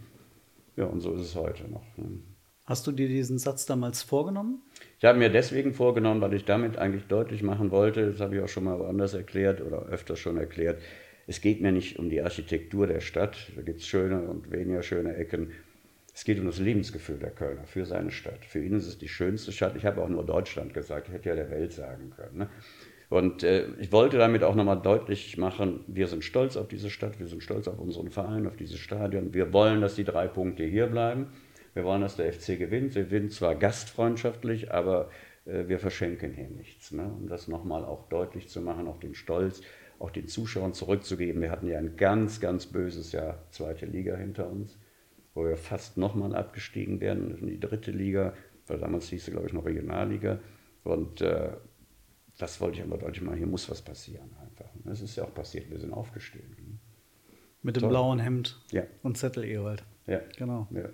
Ja, und so ist es heute noch. Ne? Hast du dir diesen Satz damals vorgenommen? Ich habe mir deswegen vorgenommen, weil ich damit eigentlich deutlich machen wollte, das habe ich auch schon mal woanders erklärt oder öfter schon erklärt, es geht mir nicht um die Architektur der Stadt, da gibt es schöne und weniger schöne Ecken, es geht um das Lebensgefühl der Kölner für seine Stadt. Für ihn ist es die schönste Stadt. Ich habe auch nur Deutschland gesagt, ich hätte ja der Welt sagen können. Ne? Und äh, ich wollte damit auch nochmal deutlich machen, wir sind stolz auf diese Stadt, wir sind stolz auf unseren Verein, auf dieses Stadion. Wir wollen, dass die drei Punkte hier bleiben. Wir wollen, dass der FC gewinnt. Wir gewinnen zwar gastfreundschaftlich, aber äh, wir verschenken hier nichts. Ne? Um das nochmal auch deutlich zu machen, auch den Stolz, auch den Zuschauern zurückzugeben. Wir hatten ja ein ganz, ganz böses Jahr zweite Liga hinter uns wo wir fast nochmal abgestiegen wären in die dritte Liga, weil damals hieß sie, glaube ich, noch Regionalliga. Und äh, das wollte ich aber deutlich machen, hier muss was passieren einfach. Und das ist ja auch passiert, wir sind aufgestiegen. Mit dem Toll. blauen Hemd ja. und Zettel Ewald. Ja. Genau. Ja.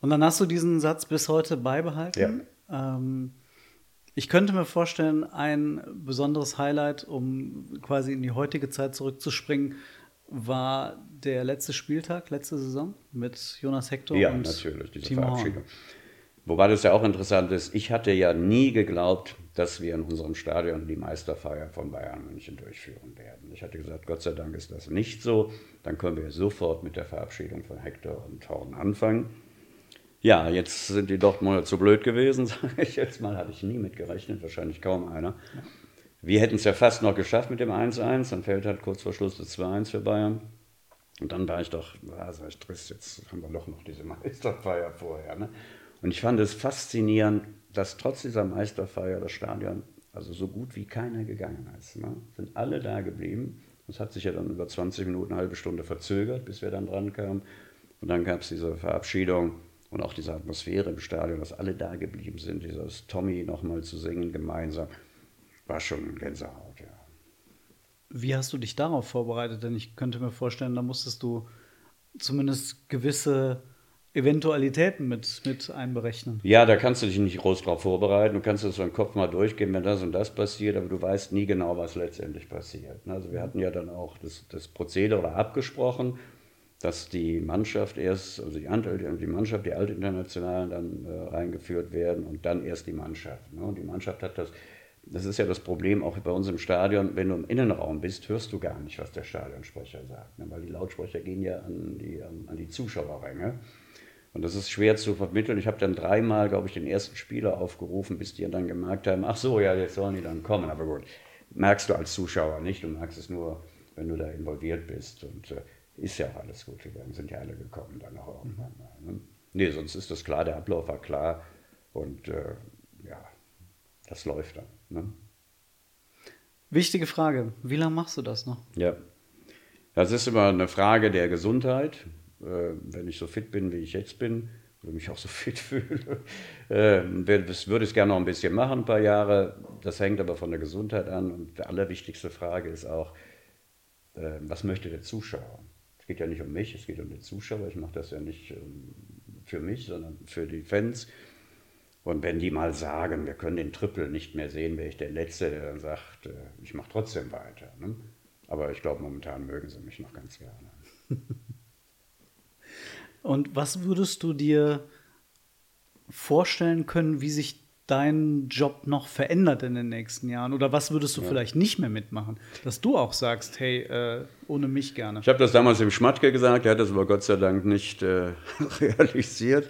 Und dann hast du diesen Satz bis heute beibehalten. Ja. Ähm, ich könnte mir vorstellen, ein besonderes Highlight, um quasi in die heutige Zeit zurückzuspringen, war der letzte Spieltag, letzte Saison mit Jonas Hector ja, und natürlich, diese Timo Verabschiedung. Wobei das ja auch interessant ist, ich hatte ja nie geglaubt, dass wir in unserem Stadion die Meisterfeier von Bayern München durchführen werden. Ich hatte gesagt, Gott sei Dank ist das nicht so. Dann können wir sofort mit der Verabschiedung von Hector und Horn anfangen. Ja, jetzt sind die Dortmunder zu blöd gewesen, <laughs> sage ich jetzt mal. Hatte ich nie mit gerechnet, wahrscheinlich kaum einer. Wir hätten es ja fast noch geschafft mit dem 1-1, dann fällt halt kurz vor Schluss das 2-1 für Bayern. Und dann war ich doch, ah, sag ich, Triss, jetzt haben wir doch noch diese Meisterfeier vorher. Ne? Und ich fand es faszinierend, dass trotz dieser Meisterfeier das Stadion also so gut wie keiner gegangen ist. Ne? Sind alle da geblieben. Das hat sich ja dann über 20 Minuten, eine halbe Stunde verzögert, bis wir dann dran kamen. Und dann gab es diese Verabschiedung und auch diese Atmosphäre im Stadion, dass alle da geblieben sind, dieses Tommy nochmal zu singen gemeinsam war schon Gänsehaut, ja. Wie hast du dich darauf vorbereitet? Denn ich könnte mir vorstellen, da musstest du zumindest gewisse Eventualitäten mit, mit einberechnen. Ja, da kannst du dich nicht groß drauf vorbereiten. Du kannst das so im Kopf mal durchgehen, wenn das und das passiert, aber du weißt nie genau, was letztendlich passiert. Also wir hatten ja dann auch das, das Prozedere abgesprochen, dass die Mannschaft erst, also die, die Mannschaft, die Altinternationalen dann äh, reingeführt werden und dann erst die Mannschaft. Ne? Und die Mannschaft hat das das ist ja das Problem auch bei uns im Stadion, wenn du im Innenraum bist, hörst du gar nicht, was der Stadionsprecher sagt, ne? weil die Lautsprecher gehen ja an die, an die Zuschauerränge. Und das ist schwer zu vermitteln. Ich habe dann dreimal, glaube ich, den ersten Spieler aufgerufen, bis die dann gemerkt haben, ach so, ja, jetzt sollen die dann kommen. Aber gut, merkst du als Zuschauer nicht, du merkst es nur, wenn du da involviert bist. Und äh, ist ja auch alles gut gegangen, sind ja alle gekommen dann auch irgendwann mal. Ne? Nee, sonst ist das klar, der Ablauf war klar. Und äh, ja, das läuft dann. Ne? Wichtige Frage. Wie lange machst du das noch? Ja, das ist immer eine Frage der Gesundheit. Äh, wenn ich so fit bin, wie ich jetzt bin, oder mich auch so <laughs> fit fühle, äh, würde ich gerne noch ein bisschen machen, ein paar Jahre. Das hängt aber von der Gesundheit an. Und die allerwichtigste Frage ist auch, äh, was möchte der Zuschauer? Es geht ja nicht um mich, es geht um den Zuschauer. Ich mache das ja nicht ähm, für mich, sondern für die Fans. Und wenn die mal sagen, wir können den Triple nicht mehr sehen, wäre ich der Letzte, der dann sagt, äh, ich mache trotzdem weiter. Ne? Aber ich glaube, momentan mögen sie mich noch ganz gerne. <laughs> Und was würdest du dir vorstellen können, wie sich deinen Job noch verändert in den nächsten Jahren? Oder was würdest du ja. vielleicht nicht mehr mitmachen? Dass du auch sagst, hey, äh, ohne mich gerne. Ich habe das damals im Schmatke gesagt, er hat das aber Gott sei Dank nicht äh, <laughs> realisiert.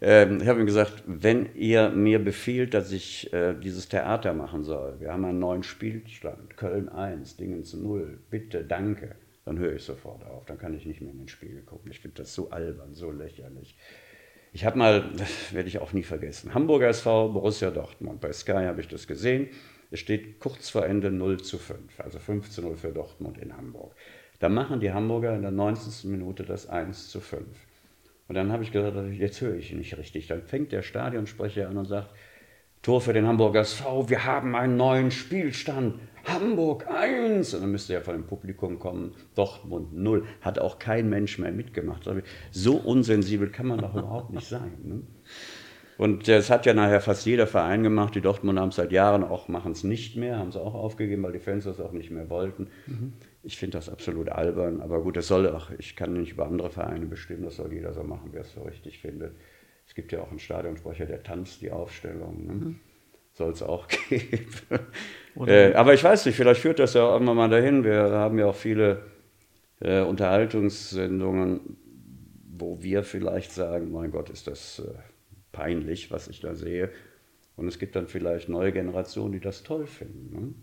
Ähm, ich habe ihm gesagt, wenn ihr mir befiehlt, dass ich äh, dieses Theater machen soll, wir haben einen neuen Spielstand, Köln 1, Dingen zu 0, bitte, danke, dann höre ich sofort auf, dann kann ich nicht mehr in den Spiegel gucken. Ich finde das so albern, so lächerlich. Ich habe mal, das werde ich auch nie vergessen, Hamburger SV, Borussia Dortmund. Bei Sky habe ich das gesehen. Es steht kurz vor Ende 0 zu 5, also 5 zu 0 für Dortmund in Hamburg. Da machen die Hamburger in der 90. Minute das 1 zu 5. Und dann habe ich gesagt, jetzt höre ich nicht richtig. Dann fängt der Stadionsprecher an und sagt, Tor für den Hamburger SV, wir haben einen neuen Spielstand. Hamburg 1. Und dann müsste ja von dem Publikum kommen, Dortmund 0. Hat auch kein Mensch mehr mitgemacht. So unsensibel kann man doch <laughs> überhaupt nicht sein. Ne? Und das hat ja nachher fast jeder Verein gemacht. Die Dortmund haben es seit Jahren auch, machen es nicht mehr, haben es auch aufgegeben, weil die Fans das auch nicht mehr wollten. Mhm. Ich finde das absolut albern, aber gut, das soll auch, ich kann nicht über andere Vereine bestimmen, das soll jeder so machen, wer es so richtig findet. Es gibt ja auch einen Stadionsprecher, der tanzt die Aufstellung. Ne? Mhm. Soll es auch <laughs> geben. Äh, aber ich weiß nicht, vielleicht führt das ja auch immer mal dahin. Wir haben ja auch viele äh, Unterhaltungssendungen, wo wir vielleicht sagen, mein Gott, ist das äh, peinlich, was ich da sehe. Und es gibt dann vielleicht neue Generationen, die das toll finden. Ne?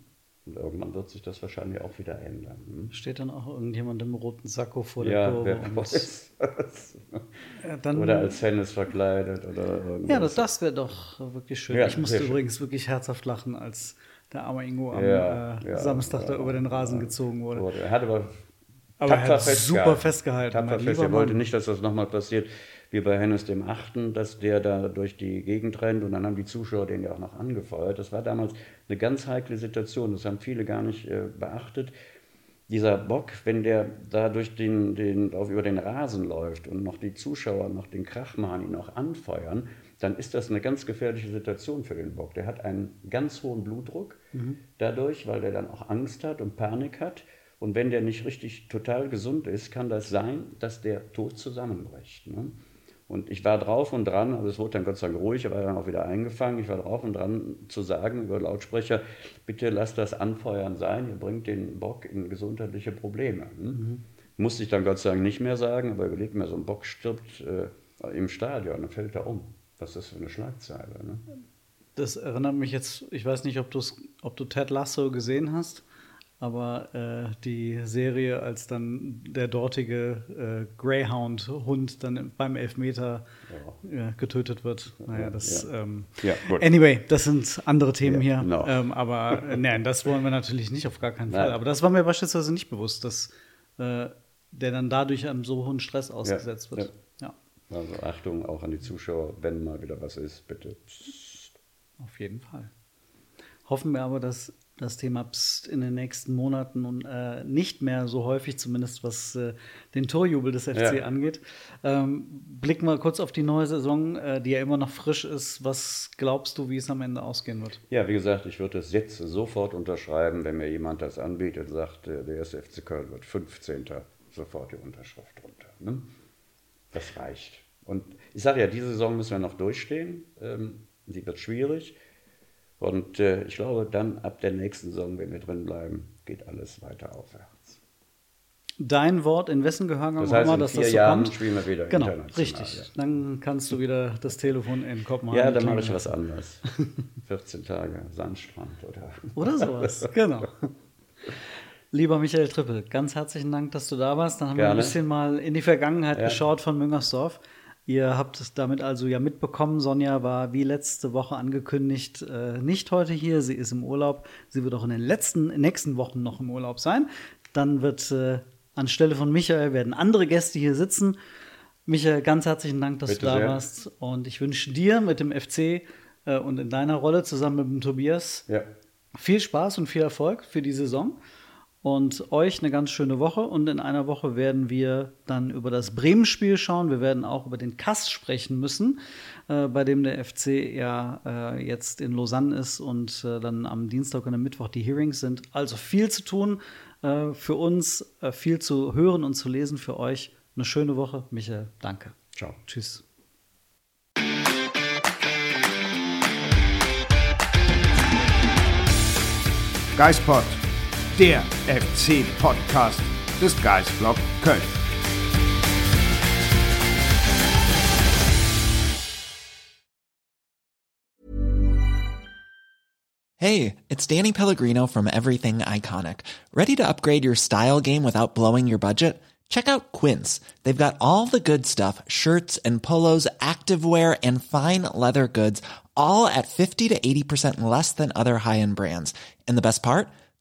Und irgendwann wird sich das wahrscheinlich auch wieder ändern. Hm? Steht dann auch irgendjemand im roten Sakko vor der ja, Kurve? Wer weiß. ja, dann, oder als Hennes verkleidet oder irgendwas. Ja, das, das wäre doch wirklich schön. Ja, ich musste übrigens schön. wirklich herzhaft lachen, als der arme Ingo am äh, Samstag da über den Rasen gezogen wurde. Er hat aber, aber er hat super festgehalten. Tapfer fest. Er wollte nicht, dass das nochmal passiert wie bei Hennes dem Achten, dass der da durch die Gegend rennt und dann haben die Zuschauer den ja auch noch angefeuert. Das war damals eine ganz heikle Situation, das haben viele gar nicht äh, beachtet. Dieser Bock, wenn der da durch den, den, auf, über den Rasen läuft und noch die Zuschauer noch den Krach machen, ihn auch anfeuern, dann ist das eine ganz gefährliche Situation für den Bock. Der hat einen ganz hohen Blutdruck mhm. dadurch, weil der dann auch Angst hat und Panik hat. Und wenn der nicht richtig total gesund ist, kann das sein, dass der tot zusammenbricht. Ne? Und ich war drauf und dran, also es wurde dann Gott sei Dank ruhig, aber dann auch wieder eingefangen. Ich war drauf und dran zu sagen über Lautsprecher, bitte lasst das Anfeuern sein, ihr bringt den Bock in gesundheitliche Probleme. Hm? Mhm. Musste ich dann Gott sei Dank nicht mehr sagen, aber überlegt mir, so ein Bock stirbt äh, im Stadion, dann fällt er um. Was ist das für eine Schlagzeile? Ne? Das erinnert mich jetzt, ich weiß nicht, ob, ob du Ted Lasso gesehen hast aber äh, die Serie, als dann der dortige äh, Greyhound-Hund dann beim Elfmeter ja. äh, getötet wird. Naja, das. Ja. Ähm, ja, anyway, das sind andere Themen hier. No. Ähm, aber äh, nein, das wollen wir natürlich nicht, auf gar keinen Fall. Aber das war mir beispielsweise nicht bewusst, dass äh, der dann dadurch einem so hohen Stress ausgesetzt wird. Ja. Also Achtung auch an die Zuschauer, wenn mal wieder was ist, bitte. Psst. Auf jeden Fall. Hoffen wir aber, dass das Thema Psst in den nächsten Monaten und äh, nicht mehr so häufig, zumindest was äh, den Torjubel des FC ja. angeht. Ähm, blicken wir kurz auf die neue Saison, äh, die ja immer noch frisch ist. Was glaubst du, wie es am Ende ausgehen wird? Ja, wie gesagt, ich würde es jetzt sofort unterschreiben, wenn mir jemand das anbietet und sagt, äh, der erste FC Köln wird 15. Sofort die Unterschrift runter. Ne? Das reicht. Und ich sage ja, diese Saison müssen wir noch durchstehen. Ähm, die wird schwierig. Und äh, ich glaube, dann ab der nächsten Saison, wenn wir drin bleiben, geht alles weiter aufwärts. Dein Wort, in wessen Gehörgang das heißt, immer, dass das so Jahren kommt? spielen wir wieder genau, richtig. Ja. Dann kannst du wieder das Telefon in Kopenhagen. Ja, dann mache ich was anderes. <laughs> 14 Tage Sandstrand oder. <laughs> Oder sowas, <laughs> genau. Lieber Michael Trippel, ganz herzlichen Dank, dass du da warst. Dann haben Gerne. wir ein bisschen mal in die Vergangenheit ja. geschaut von Müngersdorf. Ihr habt es damit also ja mitbekommen, Sonja war wie letzte Woche angekündigt äh, nicht heute hier. Sie ist im Urlaub. Sie wird auch in den letzten, nächsten Wochen noch im Urlaub sein. Dann wird äh, anstelle von Michael werden andere Gäste hier sitzen. Michael, ganz herzlichen Dank, dass Bitte du da sehr. warst. Und ich wünsche dir mit dem FC äh, und in deiner Rolle zusammen mit dem Tobias ja. viel Spaß und viel Erfolg für die Saison und euch eine ganz schöne Woche. Und in einer Woche werden wir dann über das Bremen-Spiel schauen. Wir werden auch über den Kass sprechen müssen, äh, bei dem der FC ja äh, jetzt in Lausanne ist und äh, dann am Dienstag und am Mittwoch die Hearings sind. Also viel zu tun äh, für uns, äh, viel zu hören und zu lesen für euch. Eine schöne Woche. Michael, danke. Ciao. Tschüss. Geispod der FC-Podcast des Geisblog Köln. Hey, it's Danny Pellegrino from Everything Iconic. Ready to upgrade your style game without blowing your budget? Check out Quince. They've got all the good stuff shirts and polos, activewear, and fine leather goods, all at 50 to 80% less than other high end brands. And the best part?